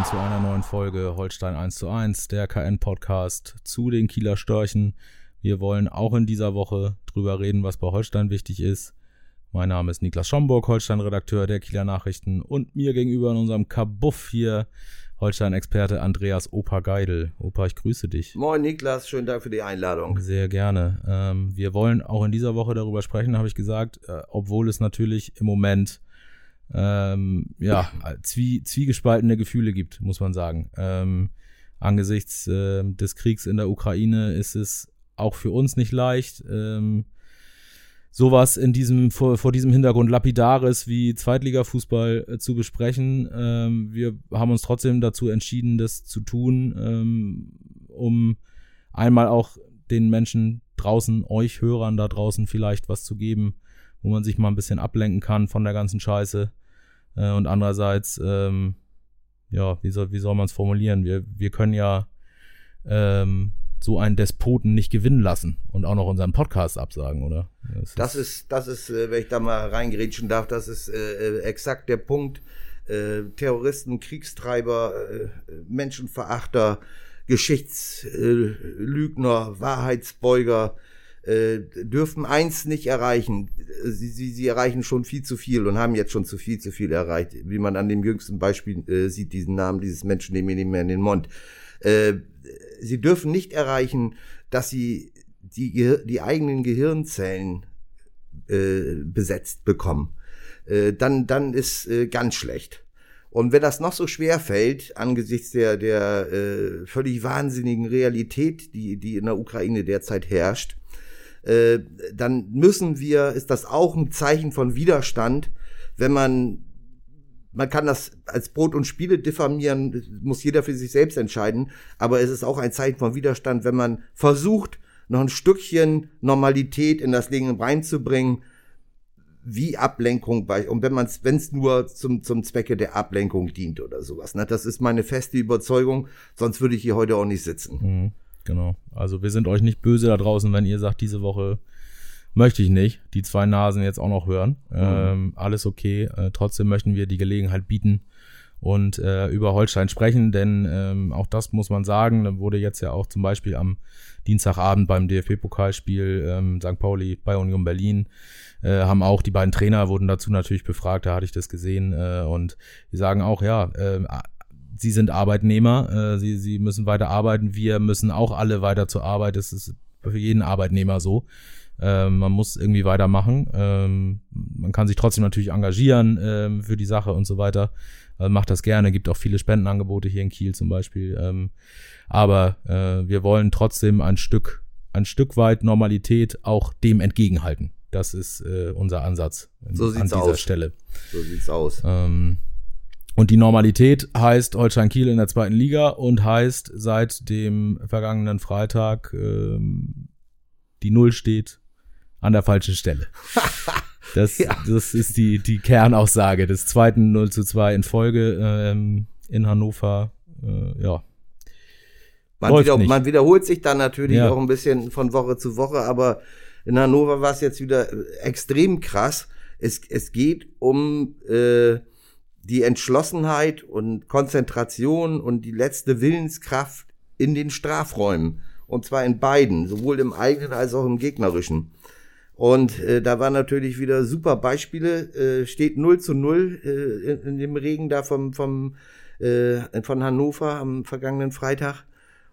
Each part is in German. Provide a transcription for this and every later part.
Willkommen zu einer neuen Folge Holstein 1 zu 1, der KN-Podcast zu den Kieler Störchen. Wir wollen auch in dieser Woche drüber reden, was bei Holstein wichtig ist. Mein Name ist Niklas Schomburg, Holstein-Redakteur der Kieler Nachrichten und mir gegenüber in unserem Kabuff hier Holstein-Experte Andreas Opa Geidel. Opa, ich grüße dich. Moin Niklas, schönen Dank für die Einladung. Sehr gerne. Ähm, wir wollen auch in dieser Woche darüber sprechen, habe ich gesagt, äh, obwohl es natürlich im Moment ähm, ja, zwie, zwiegespaltene Gefühle gibt, muss man sagen. Ähm, angesichts äh, des Kriegs in der Ukraine ist es auch für uns nicht leicht, ähm, sowas in diesem, vor, vor diesem Hintergrund Lapidares wie Zweitligafußball äh, zu besprechen. Ähm, wir haben uns trotzdem dazu entschieden, das zu tun, ähm, um einmal auch den Menschen draußen, euch Hörern da draußen vielleicht was zu geben, wo man sich mal ein bisschen ablenken kann von der ganzen Scheiße. Äh, und andererseits, ähm, ja, wie soll, wie soll man es formulieren? Wir, wir können ja ähm, so einen Despoten nicht gewinnen lassen und auch noch unseren Podcast absagen, oder? Das, das ist, das ist, äh, wenn ich da mal reingerätschen darf, das ist äh, äh exakt der Punkt. Äh, Terroristen, Kriegstreiber, äh, Menschenverachter, Geschichtslügner, Wahrheitsbeuger, äh, dürfen eins nicht erreichen. Sie, sie, sie erreichen schon viel zu viel und haben jetzt schon zu viel zu viel erreicht. Wie man an dem jüngsten Beispiel äh, sieht, diesen Namen dieses Menschen nehmen wir nicht mehr in den Mund. Äh, sie dürfen nicht erreichen, dass sie die, die eigenen Gehirnzellen äh, besetzt bekommen. Äh, dann, dann ist äh, ganz schlecht. Und wenn das noch so schwer fällt, angesichts der, der äh, völlig wahnsinnigen Realität, die, die in der Ukraine derzeit herrscht, äh, dann müssen wir, ist das auch ein Zeichen von Widerstand, wenn man man kann das als Brot und Spiele diffamieren, muss jeder für sich selbst entscheiden, aber es ist auch ein Zeichen von Widerstand, wenn man versucht, noch ein Stückchen Normalität in das Leben reinzubringen, wie Ablenkung bei, und wenn man es, wenn es nur zum, zum Zwecke der Ablenkung dient oder sowas. Ne? Das ist meine feste Überzeugung, sonst würde ich hier heute auch nicht sitzen. Mhm. Genau. Also wir sind euch nicht böse da draußen, wenn ihr sagt, diese Woche möchte ich nicht die zwei Nasen jetzt auch noch hören. Mhm. Ähm, alles okay. Äh, trotzdem möchten wir die Gelegenheit bieten und äh, über Holstein sprechen, denn ähm, auch das muss man sagen, da wurde jetzt ja auch zum Beispiel am Dienstagabend beim DFB-Pokalspiel ähm, St. Pauli bei Union Berlin äh, haben auch die beiden Trainer wurden dazu natürlich befragt, da hatte ich das gesehen äh, und die sagen auch, ja, äh, sie sind Arbeitnehmer, äh, sie, sie müssen weiter arbeiten, wir müssen auch alle weiter zur Arbeit. Das ist für jeden Arbeitnehmer so. Ähm, man muss irgendwie weitermachen. Ähm, man kann sich trotzdem natürlich engagieren ähm, für die Sache und so weiter. Also macht das gerne, gibt auch viele Spendenangebote hier in Kiel zum Beispiel. Ähm, aber äh, wir wollen trotzdem ein Stück, ein Stück weit Normalität auch dem entgegenhalten. Das ist äh, unser Ansatz so an dieser aus. Stelle. So sieht's aus. Ähm, und die Normalität heißt Holstein Kiel in der zweiten Liga und heißt seit dem vergangenen Freitag ähm, die Null steht an der falschen Stelle. Das, ja. das ist die, die Kernaussage des zweiten 0 zu 2 in Folge ähm, in Hannover. Äh, ja. Man, wieder, man, wiederholt sich dann natürlich ja. auch ein bisschen von Woche zu Woche, aber in Hannover war es jetzt wieder extrem krass. Es, es geht um äh, die Entschlossenheit und Konzentration und die letzte Willenskraft in den Strafräumen. Und zwar in beiden, sowohl im eigenen als auch im gegnerischen. Und äh, da waren natürlich wieder super Beispiele. Äh, steht 0 zu 0 äh, in, in, dem Regen da vom, vom, äh, von Hannover am vergangenen Freitag.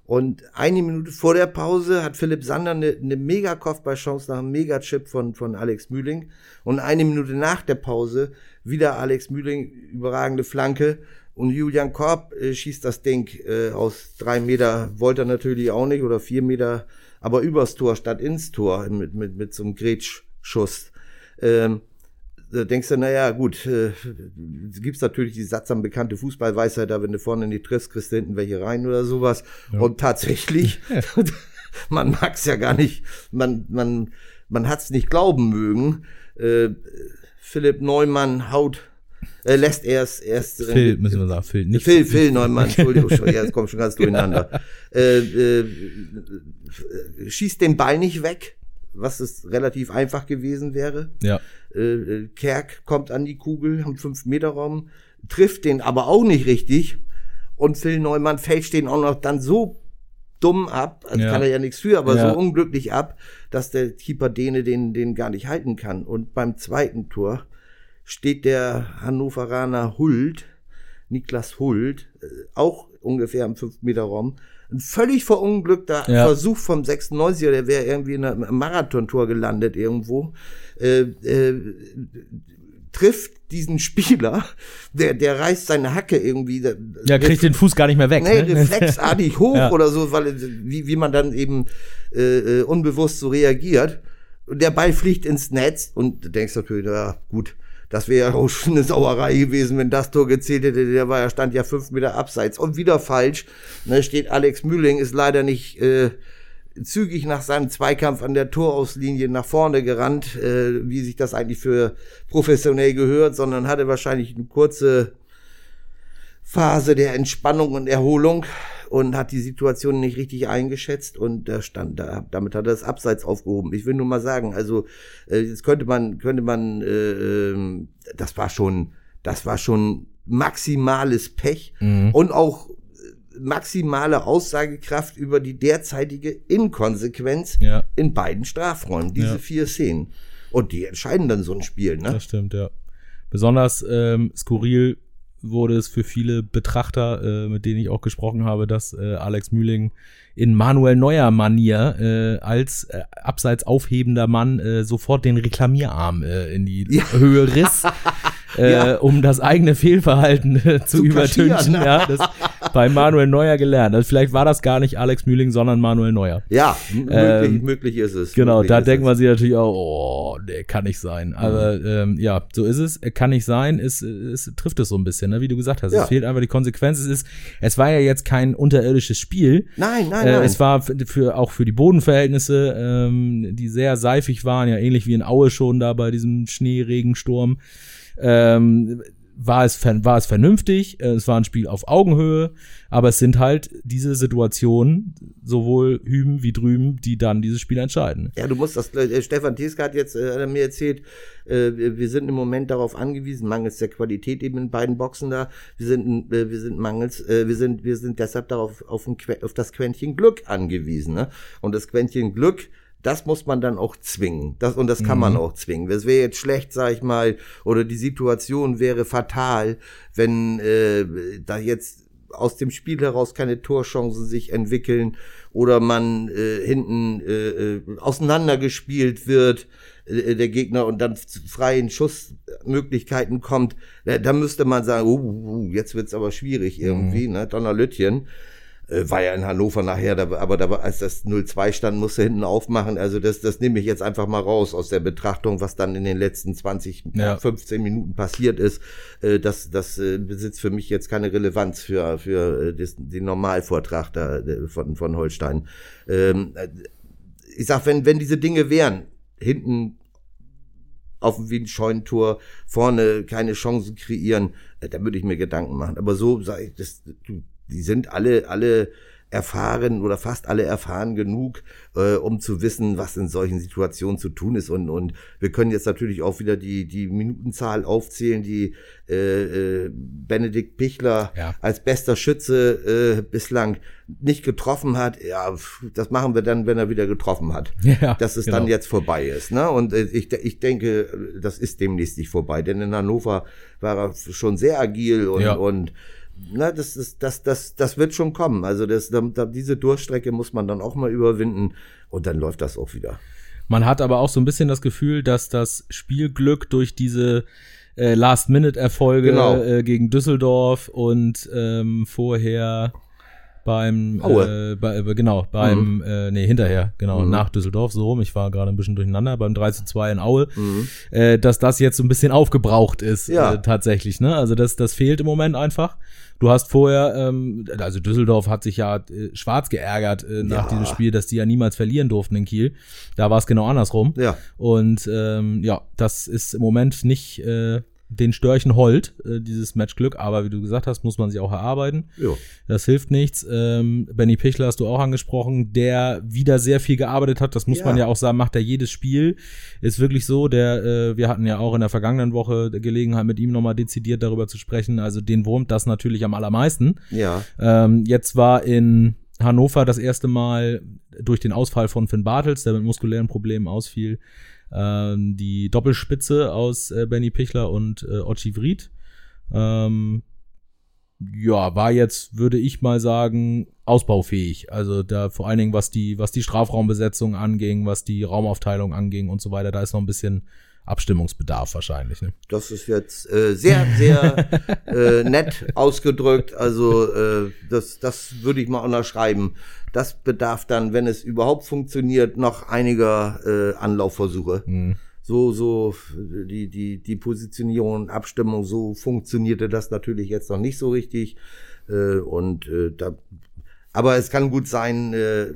Und eine Minute vor der Pause hat Philipp Sander eine, eine Mega-Kopfballchance nach einem Mega-Chip von, von Alex Mühling. Und eine Minute nach der Pause wieder Alex Mühling, überragende Flanke. Und Julian Korb äh, schießt das Ding äh, aus drei Meter, wollte er natürlich auch nicht, oder vier Meter, aber übers Tor statt ins Tor mit, mit, mit so einem Gretschschuss. Ähm, da denkst du, naja, gut, äh, gibt's natürlich die sattsam bekannte Fußballweisheit, da wenn du vorne nicht triffst, kriegst du hinten welche rein oder sowas. Ja. Und tatsächlich, man mag's ja gar nicht, man, man, man hat's nicht glauben mögen. Äh, Philipp Neumann haut, äh, lässt erst, erst Phil, müssen wir sagen, Phil, nicht Phil, Phil Neumann, Entschuldigung, schon, ja, das kommt schon ganz durcheinander. äh, äh, schießt den Ball nicht weg, was es relativ einfach gewesen wäre. Ja, Äh, äh, Kerk kommt an die Kugel am 5-Meter-Raum, trifft den aber auch nicht richtig. Und Phil Neumann fälscht den auch noch dann so dumm ab, also Ja. kann er ja nichts für, aber Ja. so unglücklich ab, dass der Keeper Dene den, den gar nicht halten kann. Und beim zweiten Tor steht der Hannoveraner Hult, Niklas Hult, äh, auch ungefähr am 5-Meter-Raum, ein völlig verunglückter Ja. Versuch vom 96er, der wäre irgendwie in einem Marathontor gelandet irgendwo, äh, äh, trifft diesen Spieler, der, der reißt seine Hacke irgendwie. Der, ja kriegt den Fuß gar nicht mehr weg. Nee, ne? reflexartig hoch Ja. oder so, weil wie, wie man dann eben äh, äh, unbewusst so reagiert. Und der Ball fliegt ins Netz und du denkst natürlich, ja gut, das wäre ja auch schon eine Sauerei gewesen, wenn das Tor gezählt hätte. Der war ja, stand ja fünf Meter abseits. Und wieder falsch. Ne, steht Alex Mühling, ist leider nicht äh, zügig nach seinem Zweikampf an der Torauslinie nach vorne gerannt, äh, wie sich das eigentlich für professionell gehört, sondern hatte wahrscheinlich eine kurze Phase der Entspannung und Erholung und hat die Situation nicht richtig eingeschätzt und da stand da, damit hat er das Abseits aufgehoben. Ich will nur mal sagen, also äh, jetzt könnte man, könnte man, äh, ähm, das war schon, das war schon maximales Pech Mhm. und auch maximale Aussagekraft über die derzeitige Inkonsequenz Ja, in beiden Strafräumen, diese Ja. vier Szenen. Und die entscheiden dann so ein Spiel, ne? das stimmt, ja. Besonders ähm, skurril wurde es für viele Betrachter, äh, mit denen ich auch gesprochen habe, dass äh, Alex Mühling in Manuel Neuer Manier äh, als äh, abseits aufhebender Mann äh, sofort den Reklamierarm äh, in die Ja. Höhe riss, äh, Ja. um das eigene Fehlverhalten äh, zu, Zu übertünchen. Ja, das bei Manuel Neuer gelernt. Also vielleicht war das gar nicht Alex Mühling, sondern Manuel Neuer. Ja, Ähm, möglich, möglich ist es. Genau, da denkt man sich natürlich auch, oh, nee, kann nicht sein. Aber ähm, ja, so ist es. Kann nicht sein. Es, es trifft es so ein bisschen, ne? wie du gesagt hast. Ja. Es fehlt einfach die Konsequenz. Es ist, es war ja jetzt kein unterirdisches Spiel. Nein, nein, Äh, nein. es war für, für auch für die Bodenverhältnisse, ähm, die sehr seifig waren, ja ähnlich wie in Aue schon da bei diesem Schneeregensturm. Ähm, war es, war es vernünftig, äh, es war ein Spiel auf Augenhöhe, aber es sind halt diese Situationen, sowohl hüben wie drüben, die dann dieses Spiel entscheiden. Ja, du musst das, äh, Stefan Tieska hat jetzt äh, mir erzählt, äh, wir sind im Moment darauf angewiesen, mangels der Qualität eben in beiden Boxen da, wir sind, äh, wir sind mangels, äh, wir sind, wir sind deshalb darauf, auf, ein, auf das Quäntchen Glück angewiesen, ne? Und das Quäntchen Glück, das muss man dann auch zwingen. Das, und das kann man auch zwingen. Das wäre jetzt schlecht, sag ich mal, oder die Situation wäre fatal, wenn äh, da jetzt aus dem Spiel heraus keine Torchancen sich entwickeln oder man äh, hinten äh, äh, auseinandergespielt wird, äh, der Gegner und dann zu freien Schussmöglichkeiten kommt, äh, da müsste man sagen, uh, uh, jetzt wird's aber schwierig irgendwie, ne? Donnerlütchen. Äh, war ja in Hannover nachher, da, aber da, als das 0-2 stand, musste hinten aufmachen. Also das, das nehme ich jetzt einfach mal raus aus der Betrachtung, was dann in den letzten 20, Ja. 15 Minuten passiert ist. Äh, das das äh, besitzt für mich jetzt keine Relevanz für, für den Normalvortrag da, von, von Holstein. Ähm, äh, ich sag, wenn, wenn diese Dinge wären, hinten auf dem Wien-Scheunentor, vorne keine Chancen kreieren, da würde ich mir Gedanken machen. Aber so sage ich, das, du, die sind alle, alle erfahren oder fast alle erfahren genug, äh, um zu wissen, was in solchen Situationen zu tun ist. Und, und wir können jetzt natürlich auch wieder die, die Minutenzahl aufzählen, die äh, äh, Benedikt Pichler Ja. als bester Schütze äh, bislang nicht getroffen hat. Ja, das machen wir dann, wenn er wieder getroffen hat Ja, dass es genau. dann jetzt vorbei ist. Ne? Und äh, ich, ich denke, das ist demnächst nicht vorbei. Denn in Hannover war er schon sehr agil und, Ja. und na, das, ist, das, das, das wird schon kommen. Also das, da, da, diese Durchstrecke muss man dann auch mal überwinden und dann läuft das auch wieder. Man hat aber auch so ein bisschen das Gefühl, dass das Spielglück durch diese äh, Last-Minute-Erfolge Genau. äh, gegen Düsseldorf und ähm, vorher beim Aue. äh, bei, äh, genau beim äh, nee hinterher genau Mhm. nach Düsseldorf so rum ich war gerade ein bisschen durcheinander beim 3 zu 2 in Aue Mhm. äh, dass das jetzt so ein bisschen aufgebraucht ist Ja. äh, tatsächlich ne also das das fehlt im Moment einfach du hast vorher ähm, also Düsseldorf hat sich ja äh, schwarz geärgert äh, nach Ja. diesem Spiel dass die ja niemals verlieren durften in Kiel da war es genau andersrum Ja. und ähm, ja, das ist im Moment nicht äh, den Störchen hold, äh, dieses Matchglück, aber wie du gesagt hast, muss man sich auch erarbeiten. Ja. Das hilft nichts. Ähm, Benny Pichler hast du auch angesprochen, der wieder sehr viel gearbeitet hat. Das muss Ja. man ja auch sagen, macht er jedes Spiel. Ist wirklich so. Der, äh, wir hatten ja auch in der vergangenen Woche Gelegenheit, mit ihm nochmal dezidiert darüber zu sprechen. Also den wurmt das natürlich am allermeisten. Ja. Ähm, jetzt war in Hannover das erste Mal durch den Ausfall von Finn Bartels, der mit muskulären Problemen ausfiel, ähm, die Doppelspitze aus äh, Benny Pichler und äh, Ochi Vried. Ähm, ja, war jetzt, würde ich mal sagen, ausbaufähig. Also da vor allen Dingen, was die, was die Strafraumbesetzung anging, was die Raumaufteilung anging und so weiter, da ist noch ein bisschen Abstimmungsbedarf wahrscheinlich. Ne? Das ist jetzt äh, sehr, sehr äh, nett ausgedrückt. Also äh, das, das würde ich mal unterschreiben. Das bedarf dann, wenn es überhaupt funktioniert, noch einiger äh, Anlaufversuche. Mhm. So, so die, die, die Positionierung und Abstimmung, so funktionierte das natürlich jetzt noch nicht so richtig. Äh, und äh, da, aber es kann gut sein, äh,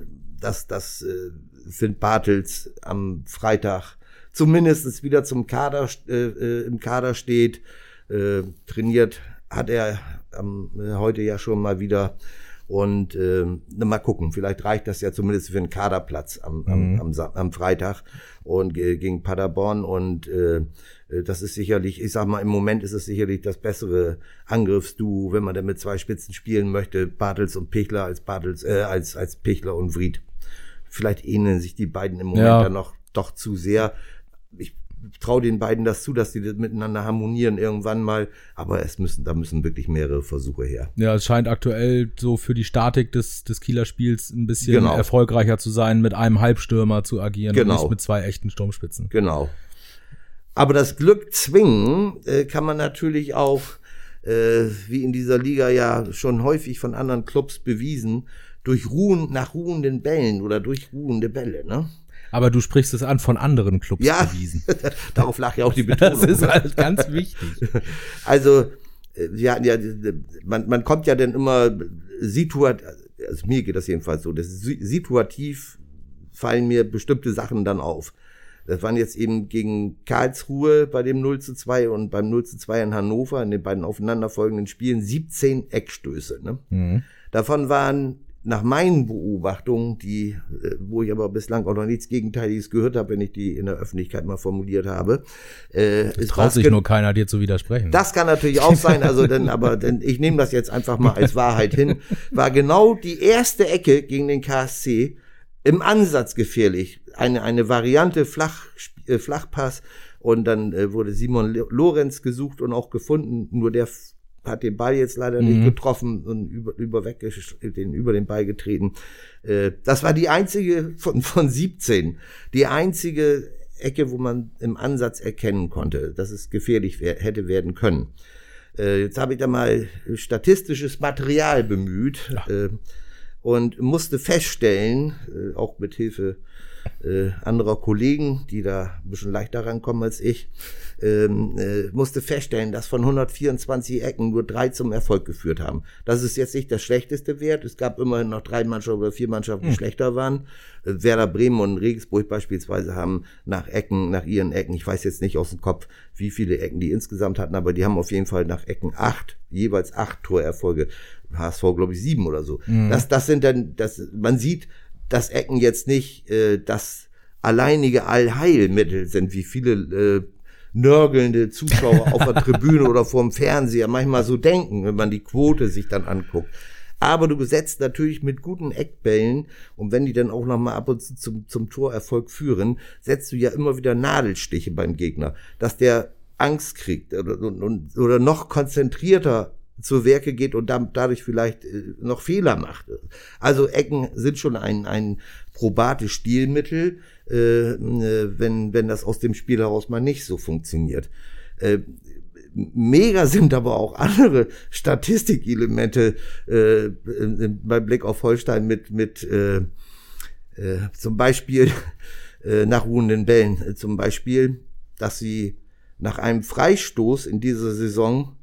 dass das äh, Finn Bartels am Freitag zumindest wieder zum Kader äh, äh, im Kader steht. Äh, trainiert hat er ähm, heute ja schon mal wieder. Und äh, mal gucken, vielleicht reicht das ja zumindest für einen Kaderplatz am, am, Mhm. am, am Freitag und äh, gegen Paderborn. Und äh, das ist sicherlich, ich sag mal, im Moment ist es sicherlich das bessere Angriffsduo, wenn man denn mit zwei Spitzen spielen möchte, Bartels und Pichler als Bartels, äh, als, als Pichler und Vried. Vielleicht ähneln sich die beiden im Moment Ja. dann noch doch zu sehr. Ich traue den beiden das zu, dass die das miteinander harmonieren irgendwann mal. Aber es müssen, da müssen wirklich mehrere Versuche her. Ja, es scheint aktuell so für die Statik des, des Kieler Spiels ein bisschen Genau. erfolgreicher zu sein, mit einem Halbstürmer zu agieren Genau. und nicht mit zwei echten Sturmspitzen. Genau. Aber das Glück zwingen äh, kann man natürlich auch, äh, wie in dieser Liga ja schon häufig von anderen Clubs bewiesen, durch Ruhen, nach ruhenden Bällen oder durch ruhende Bälle, ne? Aber du sprichst es an von anderen Clubs Ja. bewiesen. Darauf lag ja auch die Betonung. Das ist halt ganz wichtig. Also, äh, wir hatten ja, man, man kommt ja dann immer situativ, also mir geht das jedenfalls so, das situativ fallen mir bestimmte Sachen dann auf. Das waren jetzt eben gegen Karlsruhe bei dem 0 zu 2 und beim 0 zu 2 in Hannover, in den beiden aufeinanderfolgenden Spielen, 17 Eckstöße. Ne? Mhm. Davon waren nach meinen Beobachtungen, die, äh, wo ich aber bislang auch noch nichts Gegenteiliges gehört habe, wenn ich die in der Öffentlichkeit mal formuliert habe, äh, Traut sich nur keiner, dir zu widersprechen. das kann natürlich auch sein, also denn, aber denn ich nehme das jetzt einfach mal als Wahrheit hin. War genau die erste Ecke gegen den KSC im Ansatz gefährlich. Eine, eine Variante Flach, äh, Flachpass und dann äh, wurde Simon Lorenz gesucht und auch gefunden. Nur der hat den Ball jetzt leider nicht Mhm. getroffen und über, über, weg, den, über den Ball getreten. Äh, das war die einzige von, von 17. Die einzige Ecke, wo man im Ansatz erkennen konnte, dass es gefährlich wär, hätte werden können. Äh, jetzt habe ich da mal statistisches Material bemüht äh, und musste feststellen, auch mit Hilfe anderer Kollegen, die da ein bisschen leichter rankommen als ich, ähm, äh, musste feststellen, dass von 124 Ecken nur drei zum Erfolg geführt haben. Das ist jetzt nicht der schlechteste Wert. Es gab immerhin noch drei Mannschaften oder vier Mannschaften, die schlechter waren. Äh, Werder Bremen und Regensburg beispielsweise haben nach Ecken, nach ihren Ecken, ich weiß jetzt nicht aus dem Kopf, wie viele Ecken die insgesamt hatten, aber die haben auf jeden Fall nach Ecken acht, jeweils acht Torerfolge. HSV, glaube ich, sieben oder so. Das, das sind dann, das, man sieht, dass Ecken jetzt nicht äh, das alleinige Allheilmittel sind, wie viele äh, nörgelnde Zuschauer auf der Tribüne oder vorm Fernseher manchmal so denken, wenn man die Quote sich dann anguckt. Aber du besetzt natürlich mit guten Eckbällen und wenn die dann auch noch mal ab und zu zum, zum Torerfolg führen, setzt du ja immer wieder Nadelstiche beim Gegner, dass der Angst kriegt oder, oder noch konzentrierter zur Werke geht und dadurch vielleicht äh, noch Fehler macht. Also Ecken sind schon ein, ein probates Stilmittel, äh, äh, wenn, wenn das aus dem Spiel heraus mal nicht so funktioniert. Äh, mega sind aber auch andere Statistikelemente äh, beim Blick auf Holstein mit, mit äh, äh, zum Beispiel äh, nach ruhenden Bällen. Äh, zum Beispiel, dass sie nach einem Freistoß in dieser Saison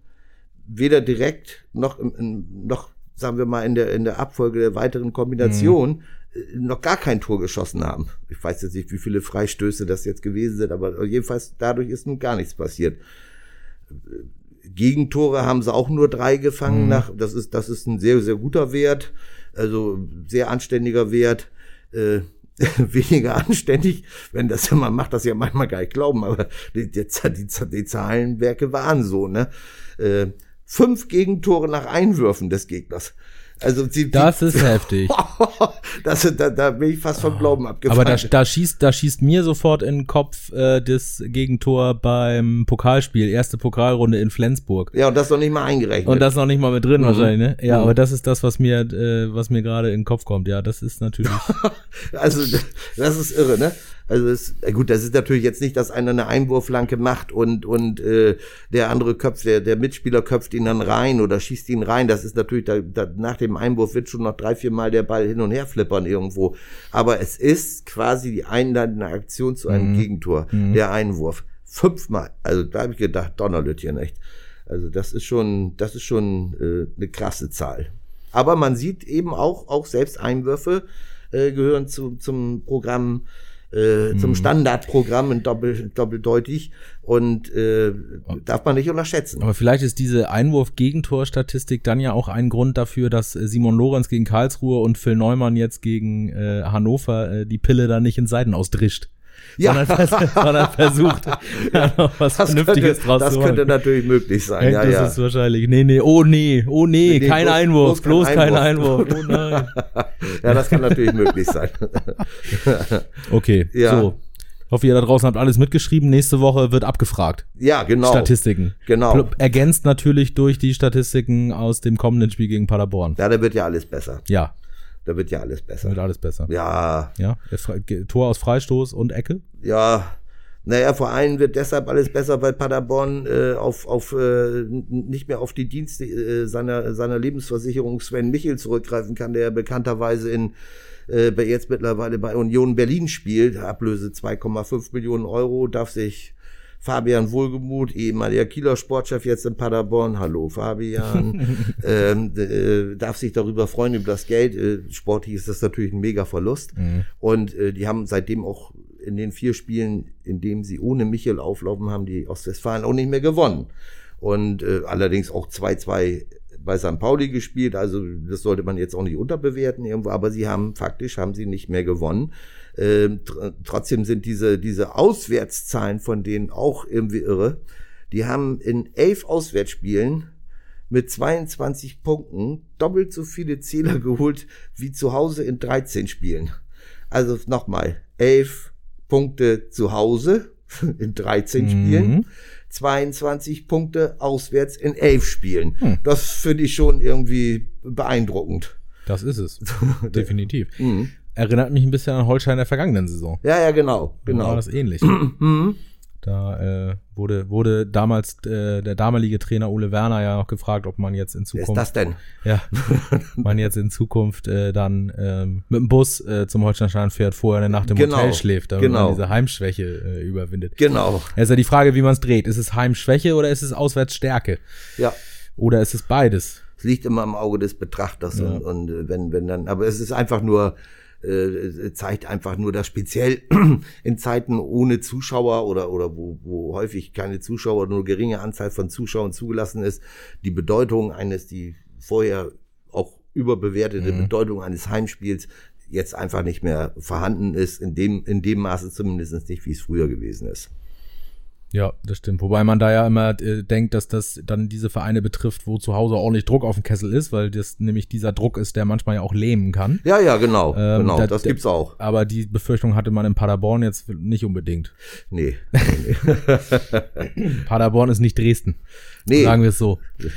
weder direkt noch, im, noch sagen wir mal, in der, in der Abfolge der weiteren Kombination mhm. noch gar kein Tor geschossen haben. Ich weiß jetzt nicht, wie viele Freistöße das jetzt gewesen sind, aber jedenfalls dadurch ist nun gar nichts passiert. Gegentore haben sie auch nur drei gefangen. Mhm. Nach, das ist, das ist ein sehr, sehr guter Wert. Also sehr anständiger Wert. Äh, weniger anständig, wenn das man macht das ja manchmal gar nicht glauben, aber die, die, die, die Zahlenwerke waren so, ne? Äh, fünf Gegentore nach Einwürfen des Gegners. Also die, das ist heftig. das, da, da bin ich fast vom Glauben abgefallen. Aber da, da schießt, da schießt mir sofort in den Kopf äh, das Gegentor beim Pokalspiel, erste Pokalrunde in Flensburg. Ja, und das noch nicht mal eingerechnet. Und das noch nicht mal mit drin mhm. wahrscheinlich, ne? Ja, mhm. aber das ist das, was mir, äh, was mir gerade in den Kopf kommt. Ja, das ist natürlich. also das ist irre, ne? Also es, gut, das ist natürlich jetzt nicht, dass einer eine Einwurflanke macht und und äh, der andere köpft, der der Mitspieler köpft ihn dann rein oder schießt ihn rein. Das ist natürlich da, da, nach dem Einwurf wird schon noch drei vier Mal der Ball hin und her flippern irgendwo. Aber es ist quasi die einleitende Aktion zu einem mhm. Gegentor, mhm. der Einwurf fünfmal. Also da habe ich gedacht, Donnerlütchen echt. Also das ist schon, das ist schon äh, eine krasse Zahl. Aber man sieht eben auch, auch selbst Einwürfe äh, gehören zu, zum Programm äh, zum mhm. Standardprogramm in doppel, doppeldeutig und äh, darf man nicht unterschätzen. Aber vielleicht ist diese Einwurf-Gegentor-Statistik dann ja auch ein Grund dafür, dass äh, Simon Lorenz gegen Karlsruhe und Phil Neumann jetzt gegen äh, Hannover äh, die Pille da nicht in Seiten ausdrischt ja. sondern, sondern versucht, ja, noch was das Vernünftiges könnte, draus das zu machen. Das könnte natürlich möglich sein. Ja, das ja. ist wahrscheinlich, nee, nee, oh nee, oh nee, nee kein bloß, Einwurf, bloß, kein Einwurf. Einwurf. Oh nein. ja, das kann natürlich möglich sein. okay, ja. so. Ich hoffe, ihr da draußen habt alles mitgeschrieben. Nächste Woche wird abgefragt. Ja, genau. Statistiken. Genau. Ergänzt natürlich durch die Statistiken aus dem kommenden Spiel gegen Paderborn. Ja, da wird ja alles besser. Ja. Da wird ja alles besser. Da wird alles besser. Ja. Ja. Tor aus Freistoß und Ecke? Ja. Naja, vor allem wird deshalb alles besser, weil Paderborn äh, auf, auf äh, nicht mehr auf die Dienste äh, seiner, seiner Lebensversicherung Sven Michel zurückgreifen kann, der bekannterweise in äh, jetzt mittlerweile bei Union Berlin spielt. Ablöse 2,5 Millionen Euro, darf sich Fabian Wohlgemuth, ehemaliger Kieler Sportchef, jetzt in Paderborn. Hallo Fabian. ähm, äh, darf sich darüber freuen, über das Geld. Äh, sportlich ist das natürlich ein mega Verlust. Mhm. Und äh, die haben seitdem auch in den vier Spielen, in denen sie ohne Michel auflaufen, haben die Ostwestfalen auch nicht mehr gewonnen. Und äh, allerdings auch 2-2 bei St. Pauli gespielt, also das sollte man jetzt auch nicht unterbewerten irgendwo, aber sie haben faktisch haben sie nicht mehr gewonnen. Ähm, tr trotzdem sind diese, diese Auswärtszahlen von denen auch irgendwie irre. Die haben in elf Auswärtsspielen mit 22 Punkten doppelt so viele Zähler geholt wie zu Hause in 13 Spielen. Also nochmal, elf Punkte zu Hause in 13 mhm. Spielen, 22 Punkte auswärts in elf Spielen. Mhm. Das finde ich schon irgendwie beeindruckend. Das ist es. Definitiv. Mhm erinnert mich ein bisschen an Holstein der vergangenen Saison. Ja, ja, genau. genau. War das ähnlich. Mhm. da äh, wurde, wurde damals äh, der damalige Trainer Ole Werner ja noch gefragt, ob man jetzt in Zukunft. Wer ist das denn? Ja, man jetzt in Zukunft äh, dann ähm, mit dem Bus äh, zum Holsteinstein fährt, vorher eine Nacht im genau. Hotel schläft, damit genau. man diese Heimschwäche äh, überwindet. Genau. Es ist ja die Frage, wie man es dreht. Ist es Heimschwäche oder ist es Auswärtsstärke? Ja. Oder ist es beides? Es liegt immer im Auge des Betrachters ja. und, und äh, wenn, wenn dann, aber es ist einfach nur äh, zeigt einfach nur, dass speziell in Zeiten ohne Zuschauer oder, oder wo, wo häufig keine Zuschauer, nur geringe Anzahl von Zuschauern zugelassen ist, die Bedeutung eines, die vorher auch überbewertete mhm. Bedeutung eines Heimspiels jetzt einfach nicht mehr vorhanden ist, in dem, in dem Maße zumindest nicht, wie es früher gewesen ist. Ja, das stimmt. Wobei man da ja immer äh, denkt, dass das dann diese Vereine betrifft, wo zu Hause ordentlich Druck auf dem Kessel ist, weil das nämlich dieser Druck ist, der manchmal ja auch lähmen kann. Ja, ja, genau. Ähm, genau, da, das gibt's auch. Aber die Befürchtung hatte man in Paderborn jetzt nicht unbedingt. Nee. nee. Paderborn ist nicht Dresden. Nee. Sagen wir es so.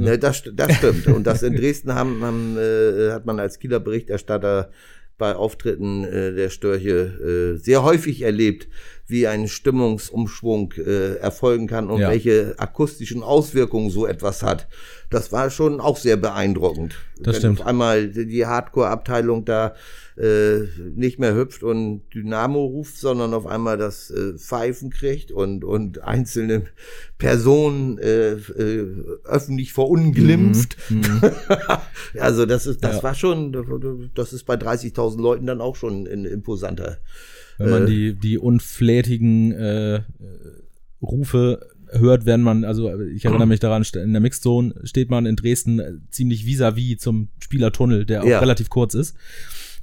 Nee, das, das stimmt. Und das in Dresden haben, haben äh, hat man als Kieler Berichterstatter bei Auftritten äh, der Störche äh, sehr häufig erlebt, wie ein Stimmungsumschwung äh, erfolgen kann und Ja. welche akustischen Auswirkungen so etwas hat. Das war schon auch sehr beeindruckend. Das Wenn stimmt. Auf einmal die Hardcore-Abteilung da äh, nicht mehr hüpft und Dynamo ruft, sondern auf einmal das äh, Pfeifen kriegt und, und einzelne Personen äh, äh, öffentlich verunglimpft. also das ist, das Mhm. Ja. war schon, das ist bei 30.000 Leuten dann auch schon ein imposanter. Wenn man Äh. die, die unflätigen äh, äh, Rufe hört, wenn man, also ich erinnere mich daran, in der Mixzone steht man in Dresden äh, ziemlich vis-à-vis zum Spielertunnel, der auch Ja. relativ kurz ist.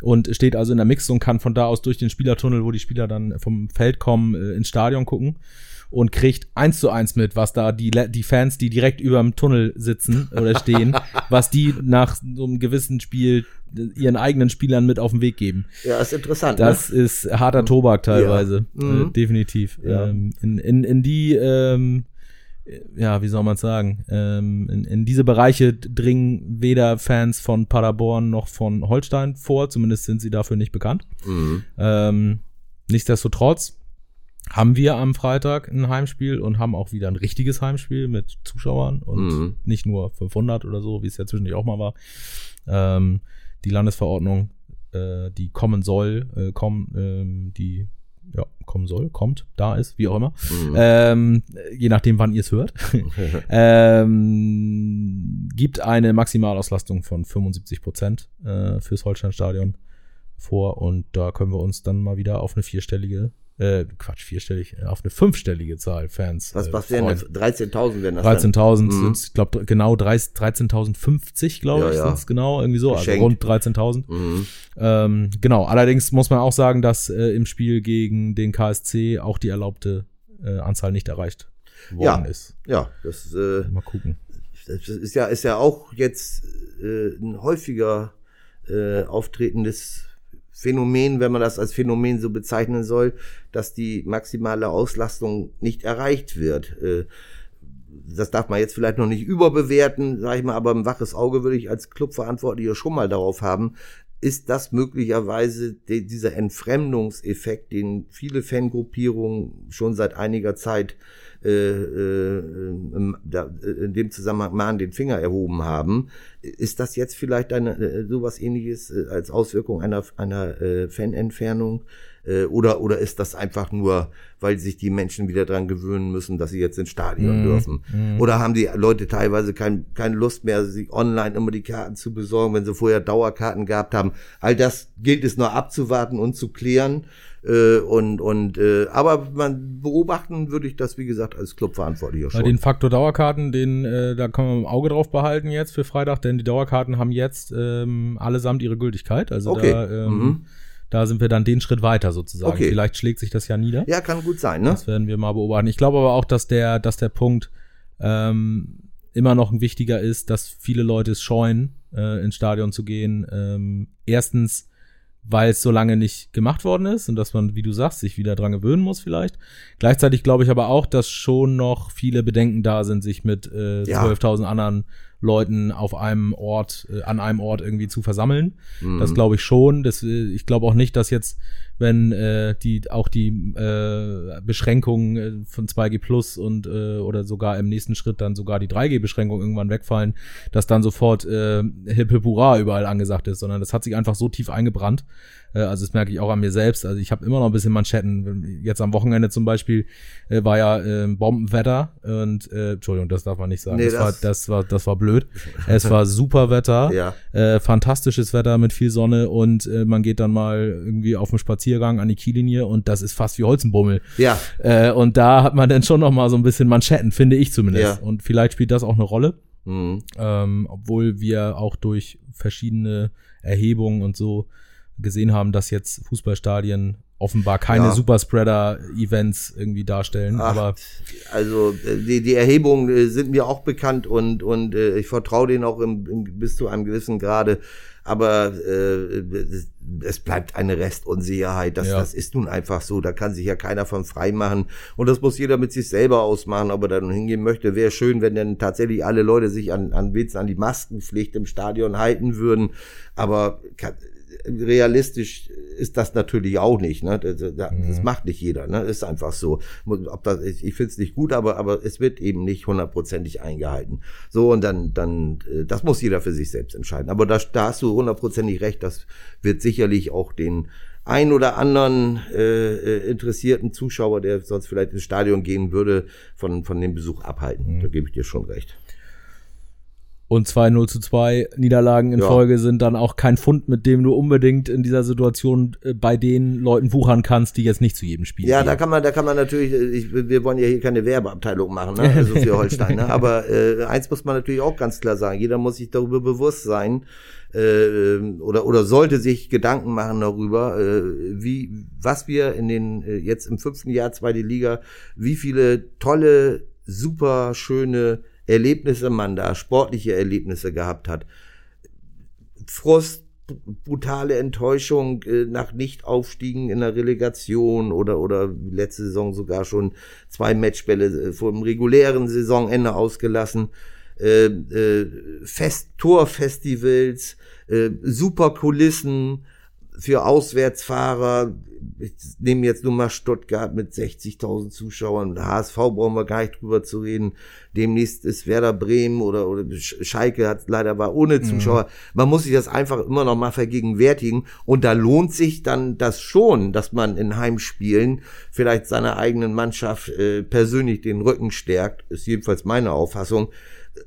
Und steht also in der Mixzone, kann von da aus durch den Spielertunnel, wo die Spieler dann vom Feld kommen, äh, ins Stadion gucken und kriegt eins zu eins mit, was da die, die Fans, die direkt über dem Tunnel sitzen oder stehen, was die nach so einem gewissen Spiel äh, ihren eigenen Spielern mit auf den Weg geben. Ja, ist interessant. Das ne? ist harter Tobak teilweise, Ja. Mhm. äh, definitiv. Ja. Ähm, in, in, in die, ähm, äh, ja, wie soll man sagen, ähm, in, in diese Bereiche dringen weder Fans von Paderborn noch von Holstein vor, zumindest sind sie dafür nicht bekannt. Mhm. Ähm, nichtsdestotrotz haben wir am Freitag ein Heimspiel und haben auch wieder ein richtiges Heimspiel mit Zuschauern und Mhm. nicht nur 500 oder so, wie es ja zwischendurch auch mal war. Ähm, die Landesverordnung, äh, die kommen soll, äh, kommen, ähm, die ja, kommen soll, kommt, da ist, wie auch immer. Mhm. Ähm, je nachdem, wann ihr es hört. ähm, gibt eine Maximalauslastung von 75 Prozent äh, fürs Holsteinstadion vor und da können wir uns dann mal wieder auf eine vierstellige, äh, Quatsch, vierstellig, äh, auf eine fünfstellige Zahl Fans. was, äh, was wären freuen. das? 13.000 wären das dann. 13.000 Mhm. sind ich glaube genau 30 13.050, glaube Ja, ich, ja. sind's genau, irgendwie so, Geschenkt. also rund 13.000. Mhm. Ähm, genau, allerdings muss man auch sagen, dass äh, im Spiel gegen den KSC auch die erlaubte äh, Anzahl nicht erreicht worden Ja. ist. Ja, das, äh, Mal gucken. das ist ja, ist ja auch jetzt äh, ein häufiger äh, auftretendes Phänomen, wenn man das als Phänomen so bezeichnen soll, dass die maximale Auslastung nicht erreicht wird. Äh, das darf man jetzt vielleicht noch nicht überbewerten, sage ich mal, aber ein waches Auge würde ich als Clubverantwortlicher schon mal darauf haben. Ist das möglicherweise dieser Entfremdungseffekt, den viele Fangruppierungen schon seit einiger Zeit äh, äh, ähm, äh, in dem Zusammenhang mal an den Finger erhoben haben. Ist das jetzt vielleicht eine, sowas ähnliches äh, als Auswirkung einer, einer Fanentfernung? Oder, oder ist das einfach nur, weil sich die Menschen wieder dran gewöhnen müssen, dass sie jetzt ins Stadion Mhm. dürfen? Mhm. Oder haben die Leute teilweise kein, keine Lust mehr, sich online immer die Karten zu besorgen, wenn sie vorher Dauerkarten gehabt haben? All das gilt es nur abzuwarten und zu klären. Äh, und, und, äh, aber man beobachten würde ich das, wie gesagt, als Clubverantwortlicher Bei schon. den Faktor Dauerkarten, den, äh, da können wir im Auge drauf behalten jetzt für Freitag, denn die Dauerkarten haben jetzt ähm, allesamt ihre Gültigkeit. Also Okay. da, ähm, Mhm. da sind wir dann den Schritt weiter sozusagen. Okay. Vielleicht schlägt sich das ja nieder. Ja, kann gut sein, ne? Das werden wir mal beobachten. Ich glaube aber auch, dass der, dass der Punkt ähm, immer noch ein wichtiger ist, dass viele Leute es scheuen, äh, ins Stadion zu gehen. Ähm, erstens, weil es so lange nicht gemacht worden ist und dass man, wie du sagst, sich wieder dran gewöhnen muss vielleicht. Gleichzeitig glaube ich aber auch, dass schon noch viele Bedenken da sind, sich mit äh, Ja. 12.000 anderen Leuten auf einem Ort, äh, an einem Ort irgendwie zu versammeln. Mhm. Das glaube ich schon. Das, äh, ich glaube auch nicht, dass jetzt, wenn äh, die auch die äh, Beschränkungen äh, von 2G Plus und äh, oder sogar im nächsten Schritt dann sogar die 3G-Beschränkungen irgendwann wegfallen, dass dann sofort äh, Hip Hip Hurra überall angesagt ist, sondern das hat sich einfach so tief eingebrannt. Äh, also das merke ich auch an mir selbst. Also ich habe immer noch ein bisschen Manschetten. Jetzt am Wochenende zum Beispiel äh, war ja äh, Bombenwetter und äh, Entschuldigung, das darf man nicht sagen. Nee, das, war, das- das war das war blöd. Es war super Wetter. Ja. Äh, fantastisches Wetter mit viel Sonne und äh, man geht dann mal irgendwie auf einen Spaziergang an die Kiellinie und das ist fast wie Holzenbummel. Ja, Äh, und da hat man dann schon noch mal so ein bisschen Manschetten, finde ich zumindest. Ja. Und vielleicht spielt das auch eine Rolle, mhm. ähm, obwohl wir auch durch verschiedene Erhebungen und so gesehen haben, dass jetzt Fußballstadien offenbar keine Ja. Superspreader-Events irgendwie darstellen. Ach, aber also äh, die, die Erhebungen äh, sind mir auch bekannt und, und äh, ich vertraue denen auch im, im, bis zu einem gewissen Grade. Aber äh, es, bleibt eine Restunsicherheit. Das, Ja. das ist nun einfach so. Da kann sich ja keiner von frei machen. Und das muss jeder mit sich selber ausmachen, ob er da nun hingehen möchte. Wäre schön, wenn dann tatsächlich alle Leute sich an, an, wenigstens an die Maskenpflicht im Stadion halten würden. Aber kann, realistisch ist das natürlich auch nicht. Ne? Das, das mhm. macht nicht jeder. Ne? Ist einfach so. Ob das, ich finde es nicht gut, aber, aber es wird eben nicht hundertprozentig eingehalten. So, und dann, dann, äh, das muss jeder für sich selbst entscheiden. Aber da, da hast du hundertprozentig recht, das wird sicherlich auch den ein oder anderen äh, äh, interessierten Zuschauer, der sonst vielleicht ins Stadion gehen würde, von, von dem Besuch abhalten. Mhm. Da gebe ich dir schon recht. Und zwei 0 zu 2 Niederlagen in ja. Folge sind dann auch kein Fund, mit dem du unbedingt in dieser Situation äh, bei den Leuten wuchern kannst, die jetzt nicht zu jedem Spiel Ja, gehen. da kann man, da kann man natürlich, äh, ich, wir wollen ja hier keine Werbeabteilung machen, ne? also für Holstein. ne? Aber äh, eins muss man natürlich auch ganz klar sagen, jeder muss sich darüber bewusst sein, äh, oder oder sollte sich Gedanken machen darüber, äh, wie was wir in den äh, jetzt im fünften Jahr zweite Liga, wie viele tolle, super schöne Erlebnisse man da, sportliche Erlebnisse gehabt hat. Frust, brutale Enttäuschung äh, nach Nicht-Aufstiegen in der Relegation oder, oder letzte Saison sogar schon zwei Matchbälle äh, vor dem regulären Saisonende ausgelassen. Äh, äh, Fest Torfestivals, äh, super Kulissen für Auswärtsfahrer, ich nehme jetzt nur mal Stuttgart mit 60.000 Zuschauern. HSV brauchen wir gar nicht drüber zu reden. Demnächst ist Werder Bremen oder, oder Schalke hat leider war ohne mhm. Zuschauer. Mhm. Man muss sich das einfach immer noch mal vergegenwärtigen. Und da lohnt sich dann das schon, dass man in Heimspielen vielleicht seiner eigenen Mannschaft äh, persönlich den Rücken stärkt. Ist jedenfalls meine Auffassung.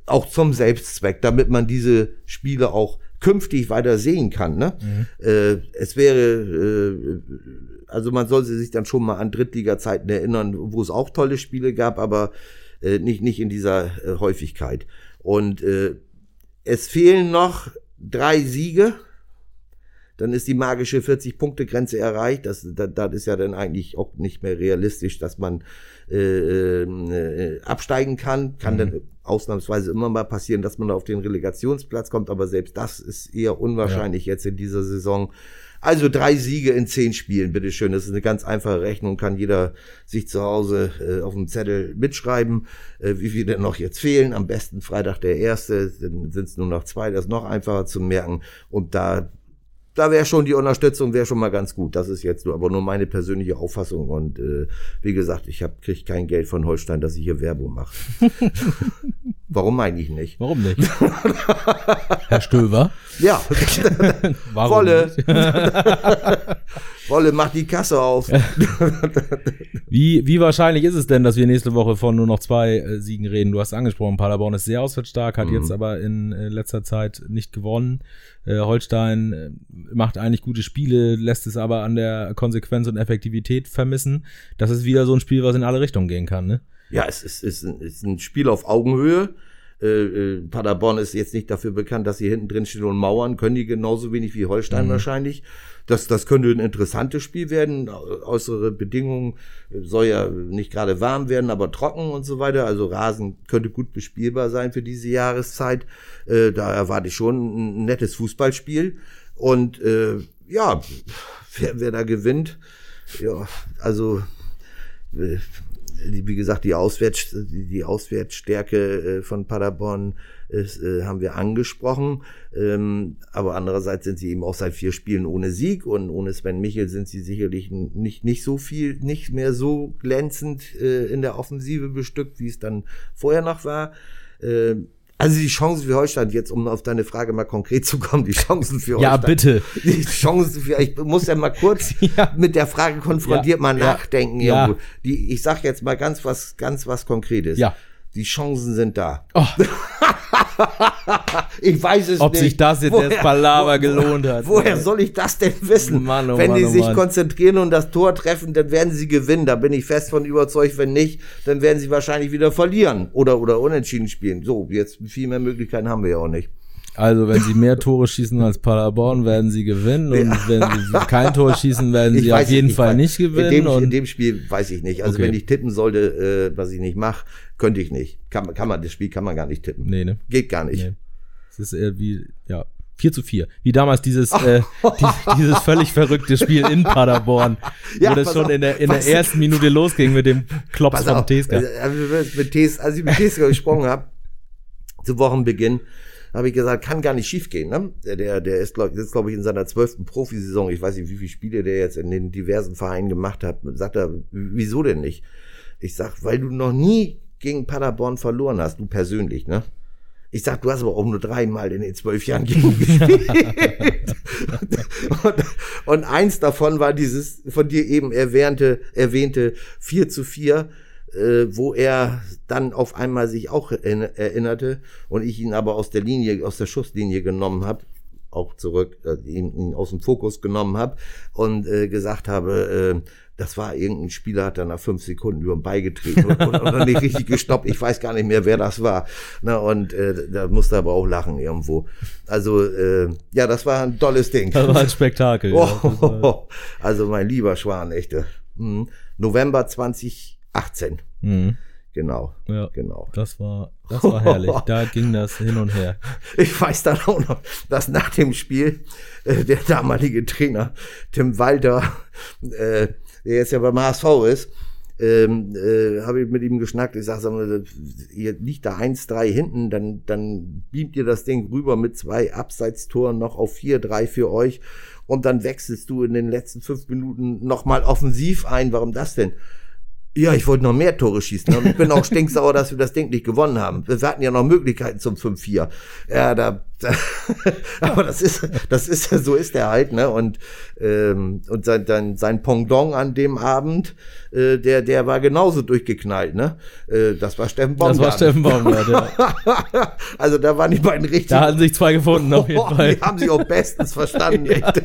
Auch zum Selbstzweck, damit man diese Spiele auch künftig weiter sehen kann. Ne? Mhm. Äh, es wäre, äh, also man sollte sich dann schon mal an Drittliga-Zeiten erinnern, wo es auch tolle Spiele gab, aber äh, nicht, nicht in dieser äh, Häufigkeit. Und äh, es fehlen noch drei Siege. Dann ist die magische 40-Punkte-Grenze erreicht. Das, das, das ist ja dann eigentlich auch nicht mehr realistisch, dass man äh, äh, absteigen kann. Kann mhm. dann ausnahmsweise immer mal passieren, dass man auf den Relegationsplatz kommt, aber selbst das ist eher unwahrscheinlich ja. jetzt in dieser Saison. Also drei Siege in zehn Spielen, bitteschön. Das ist eine ganz einfache Rechnung, kann jeder sich zu Hause äh, auf dem Zettel mitschreiben, äh, wie viele noch jetzt fehlen. Am besten Freitag der erste, dann sind es nur noch zwei, das ist noch einfacher zu merken. Und da da wäre schon die Unterstützung wäre schon mal ganz gut. Das ist jetzt nur, aber nur meine persönliche Auffassung. Und äh, wie gesagt, ich habe krieg kein Geld von Holstein, dass ich hier Werbung mache. Warum eigentlich nicht? Warum nicht? Herr Stöver? Ja. Warum Wolle. Wolle, mach die Kasse auf. wie, wie wahrscheinlich ist es denn, dass wir nächste Woche von nur noch zwei äh, Siegen reden? Du hast angesprochen, Paderborn ist sehr auswärtsstark, hat mhm. jetzt aber in äh, letzter Zeit nicht gewonnen. Äh, Holstein macht eigentlich gute Spiele, lässt es aber an der Konsequenz und Effektivität vermissen. Das ist wieder so ein Spiel, was in alle Richtungen gehen kann, ne? Ja, es ist, ist, ein, ist ein Spiel auf Augenhöhe. Äh, äh, Paderborn ist jetzt nicht dafür bekannt, dass sie hinten drin stehen und mauern, können die genauso wenig wie Holstein mhm. wahrscheinlich. Das, das könnte ein interessantes Spiel werden. Äußere Bedingungen soll ja nicht gerade warm werden, aber trocken und so weiter. Also Rasen könnte gut bespielbar sein für diese Jahreszeit. Äh, da erwarte ich schon ein nettes Fußballspiel. Und äh, ja, wer, wer da gewinnt, ja, also äh, wie gesagt, die, Auswärts, die Auswärtsstärke äh, von Paderborn ist, äh, haben wir angesprochen. Ähm, aber andererseits sind sie eben auch seit vier Spielen ohne Sieg und ohne Sven Michel sind sie sicherlich nicht, nicht so viel, nicht mehr so glänzend äh, in der Offensive bestückt, wie es dann vorher noch war. Also die Chancen für Holstein, jetzt um auf deine Frage mal konkret zu kommen, die Chancen für Holstein. Ja, bitte. Die Chancen für, ich muss ja mal kurz ja. mit der Frage konfrontiert ja. mal nachdenken. Ja. Die, ich sag jetzt mal ganz was, ganz was Konkretes. Ja. Die Chancen sind da. Oh. ich weiß es Ob nicht. Ob sich das jetzt woher, als Palaver gelohnt hat. Woher soll ich das denn wissen? Mann, oh wenn Mann, die oh sich Mann. konzentrieren und das Tor treffen, dann werden sie gewinnen. Da bin ich fest von überzeugt. Wenn nicht, dann werden sie wahrscheinlich wieder verlieren oder, oder unentschieden spielen. So, jetzt viel mehr Möglichkeiten haben wir ja auch nicht. Also, wenn sie mehr Tore schießen als Paderborn, werden sie gewinnen. Und ja. wenn sie kein Tor schießen, werden ich sie auf jeden Fall nicht gewinnen. In dem, in dem, Spiel weiß ich nicht. Also, okay. wenn ich tippen sollte, äh, was ich nicht mache, könnte ich nicht. Kann, kann man, das Spiel kann man gar nicht tippen. Nee, ne? Geht gar nicht. Nee. Es ist eher wie, ja, 4 zu 4. Wie damals dieses, äh, die, dieses völlig verrückte Spiel in Paderborn, ja, wo das schon auf, in der, in der ersten Minute losging mit dem Klops von Teska. Also, als ich mit Teska gesprochen habe, zu Wochenbeginn, habe ich gesagt, kann gar nicht schiefgehen. Ne? Der, der, der ist, glaube glaub ich, in seiner zwölften Profisaison. Ich weiß nicht, wie viele Spiele der jetzt in den diversen Vereinen gemacht hat. Sagt er, wieso denn nicht? Ich sag, weil du noch nie gegen Paderborn verloren hast, du persönlich, ne? Ich sag, du hast aber auch nur dreimal in den zwölf Jahren gegen gespielt. und, und, eins davon war dieses von dir eben erwähnte, erwähnte 4 zu 4, äh, wo er dann auf einmal sich auch erinnerte und ich ihn aber aus der Linie, aus der Schusslinie genommen habe auch zurück, äh, ihn, aus dem Fokus genommen habe und äh, gesagt habe, äh, das war irgendein Spieler, hat dann nach fünf Sekunden über den beigetreten und, und, und nicht richtig gestoppt. Ich weiß gar nicht mehr, wer das war. Na, und äh, da musste aber auch lachen irgendwo. Also, äh, ja, das war ein tolles Ding. Das war ein Spektakel. Oh, ja. Also mein lieber Schwan, echte. Mhm. November 2018. Mhm. Genau. Ja, genau. Das war, das war herrlich. Da ging das hin und her. Ich weiß dann auch noch, dass nach dem Spiel äh, der damalige Trainer Tim Walter äh, der jetzt ja beim HSV ist, ähm, äh, habe ich mit ihm geschnackt. Ich sage, sag mal, ihr liegt da 1-3 hinten, dann, dann beamt ihr das Ding rüber mit zwei Abseitstoren noch auf 4-3 für euch und dann wechselst du in den letzten fünf Minuten nochmal offensiv ein. Warum das denn? Ja, ich wollte noch mehr Tore schießen. Und ich bin auch stinksauer, dass wir das Ding nicht gewonnen haben. Wir hatten ja noch Möglichkeiten zum 5-4. Ja, da, aber das ist, das ist ja, so ist er halt, ne? Und, ähm, und sein, sein, sein Pendant an dem Abend, äh, der, der war genauso durchgeknallt, ne? Äh, das war Steffen Baumgart. Das war Steffen Baumgart, ja. also da waren die beiden richtig. Da hatten sich zwei gefunden, auf jeden Fall. Die haben sich auch bestens verstanden, echt.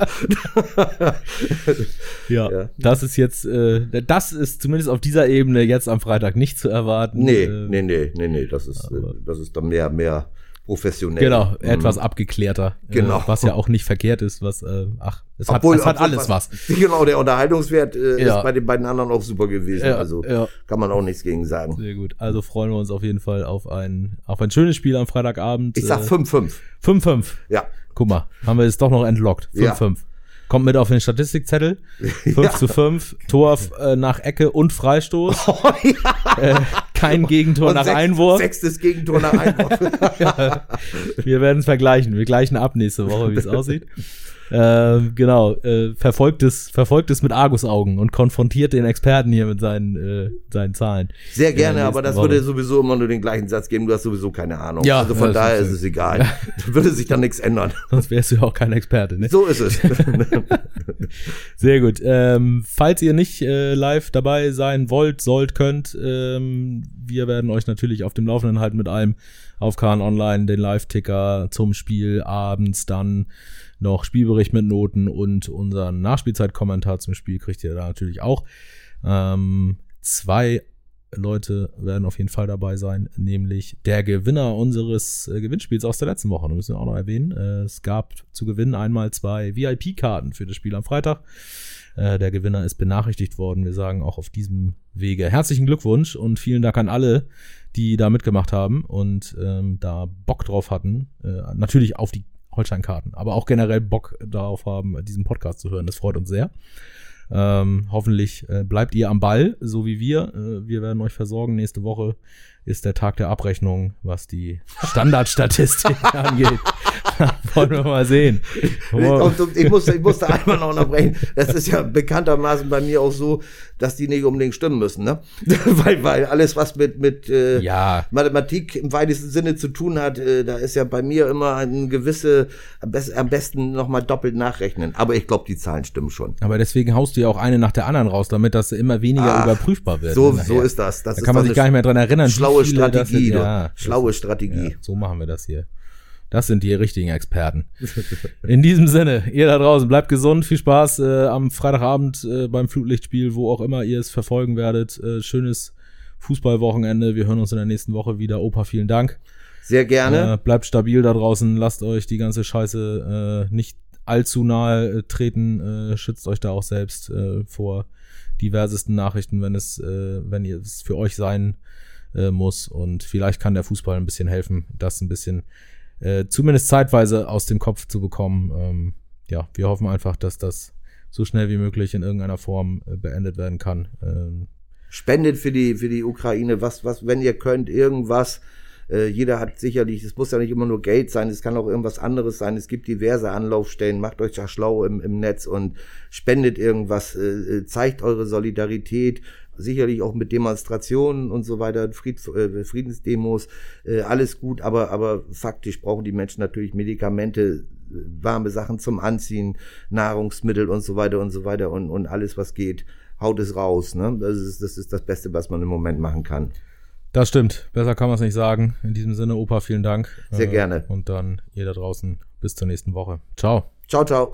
ja, ja, das ist jetzt, äh, das ist zumindest auf dieser Ebene jetzt am Freitag nicht zu erwarten. Nee, äh, nee, nee, nee, nee, das ist, äh, das ist dann mehr, mehr professionell. Genau, mhm. etwas abgeklärter. Äh, genau. Äh, was ja auch nicht verkehrt ist, was, äh, ach, es obwohl, hat, es hat alles was. Genau, der Unterhaltungswert äh, ja. ist bei den beiden anderen auch super gewesen. Ja, also ja. kann man auch nichts gegen sagen. Sehr gut. Also freuen wir uns auf jeden Fall auf ein, auf ein schönes Spiel am Freitagabend. Ich sag 5-5. Äh, 5-5. Ja. Guck mal, haben wir jetzt doch noch entlockt. 5-5. Kommt mit auf den Statistikzettel. 5 ja. zu 5, Tor äh, nach Ecke und Freistoß. Oh, ja. äh, kein Gegentor und nach sechs, Einwurf. Sechstes Gegentor nach Einwurf. ja. Wir werden es vergleichen. Wir gleichen ab nächste Woche, wie es aussieht. Äh, genau, äh, verfolgt, es, verfolgt es mit Argusaugen und konfrontiert den Experten hier mit seinen, äh, seinen Zahlen. Sehr gerne, aber das Woche. würde sowieso immer nur den gleichen Satz geben. Du hast sowieso keine Ahnung. Ja, also von daher ist es egal. Ja. würde sich dann nichts ändern. Sonst wärst du ja auch kein Experte. Ne? So ist es. Sehr gut. Ähm, falls ihr nicht äh, live dabei sein wollt, sollt, könnt, ähm, wir werden euch natürlich auf dem Laufenden halten mit allem auf Kahn Online, den Live-Ticker zum Spiel abends dann noch Spielbericht mit Noten und unseren Nachspielzeitkommentar zum Spiel kriegt ihr da natürlich auch. Ähm, zwei Leute werden auf jeden Fall dabei sein, nämlich der Gewinner unseres äh, Gewinnspiels aus der letzten Woche. Das müssen wir auch noch erwähnen. Äh, es gab zu gewinnen einmal zwei VIP-Karten für das Spiel am Freitag. Äh, der Gewinner ist benachrichtigt worden. Wir sagen auch auf diesem Wege herzlichen Glückwunsch und vielen Dank an alle, die da mitgemacht haben und ähm, da Bock drauf hatten. Äh, natürlich auf die Holstein-Karten, aber auch generell Bock darauf haben, diesen Podcast zu hören. Das freut uns sehr. Ähm, hoffentlich äh, bleibt ihr am Ball, so wie wir. Äh, wir werden euch versorgen. Nächste Woche ist der Tag der Abrechnung, was die Standardstatistik angeht. Wollen wir mal sehen. Und ich musste, ich musste einmal noch unterbrechen. Das ist ja bekanntermaßen bei mir auch so, dass die nicht unbedingt stimmen müssen, ne? weil, weil alles, was mit, mit äh, ja. Mathematik im weitesten Sinne zu tun hat, äh, da ist ja bei mir immer ein gewisse, am, best, am besten nochmal doppelt nachrechnen. Aber ich glaube, die Zahlen stimmen schon. Aber deswegen haust du ja auch eine nach der anderen raus, damit das immer weniger Ach, überprüfbar wird. So, so ist das. das da kann man sich gar nicht mehr dran erinnern. Schlaue Strategie, sind, ja, Schlaue Strategie. Ja, so machen wir das hier. Das sind die richtigen Experten. In diesem Sinne, ihr da draußen, bleibt gesund, viel Spaß äh, am Freitagabend äh, beim Flutlichtspiel, wo auch immer ihr es verfolgen werdet. Äh, schönes Fußballwochenende. Wir hören uns in der nächsten Woche wieder. Opa, vielen Dank. Sehr gerne. Äh, bleibt stabil da draußen, lasst euch die ganze Scheiße äh, nicht allzu nahe äh, treten, schützt euch da auch selbst vor diversesten Nachrichten, wenn es, wenn ihr es für euch sein äh, muss. Und vielleicht kann der Fußball ein bisschen helfen, das ein bisschen äh, zumindest zeitweise aus dem Kopf zu bekommen. Ähm, ja, wir hoffen einfach, dass das so schnell wie möglich in irgendeiner Form äh, beendet werden kann. Ähm, Spendet für die, für die Ukraine, was, was, wenn ihr könnt, irgendwas. Äh, jeder hat sicherlich, es muss ja nicht immer nur Geld sein, es kann auch irgendwas anderes sein. Es gibt diverse Anlaufstellen. Macht euch da schlau im, im Netz und spendet irgendwas, äh, äh zeigt eure Solidarität sicherlich auch mit Demonstrationen und so weiter, Fried, äh, Friedensdemos, äh, alles gut, aber, aber faktisch brauchen die Menschen natürlich Medikamente, warme Sachen zum Anziehen, Nahrungsmittel und so weiter und so weiter und, und alles, was geht, haut es raus. Ne? Das, ist, das ist das Beste, was man im Moment machen kann. Das stimmt. Besser kann man es nicht sagen. In diesem Sinne, Opa, vielen Dank. Sehr äh, gerne. Und dann ihr da draußen bis zur nächsten Woche. Ciao. Ciao, ciao.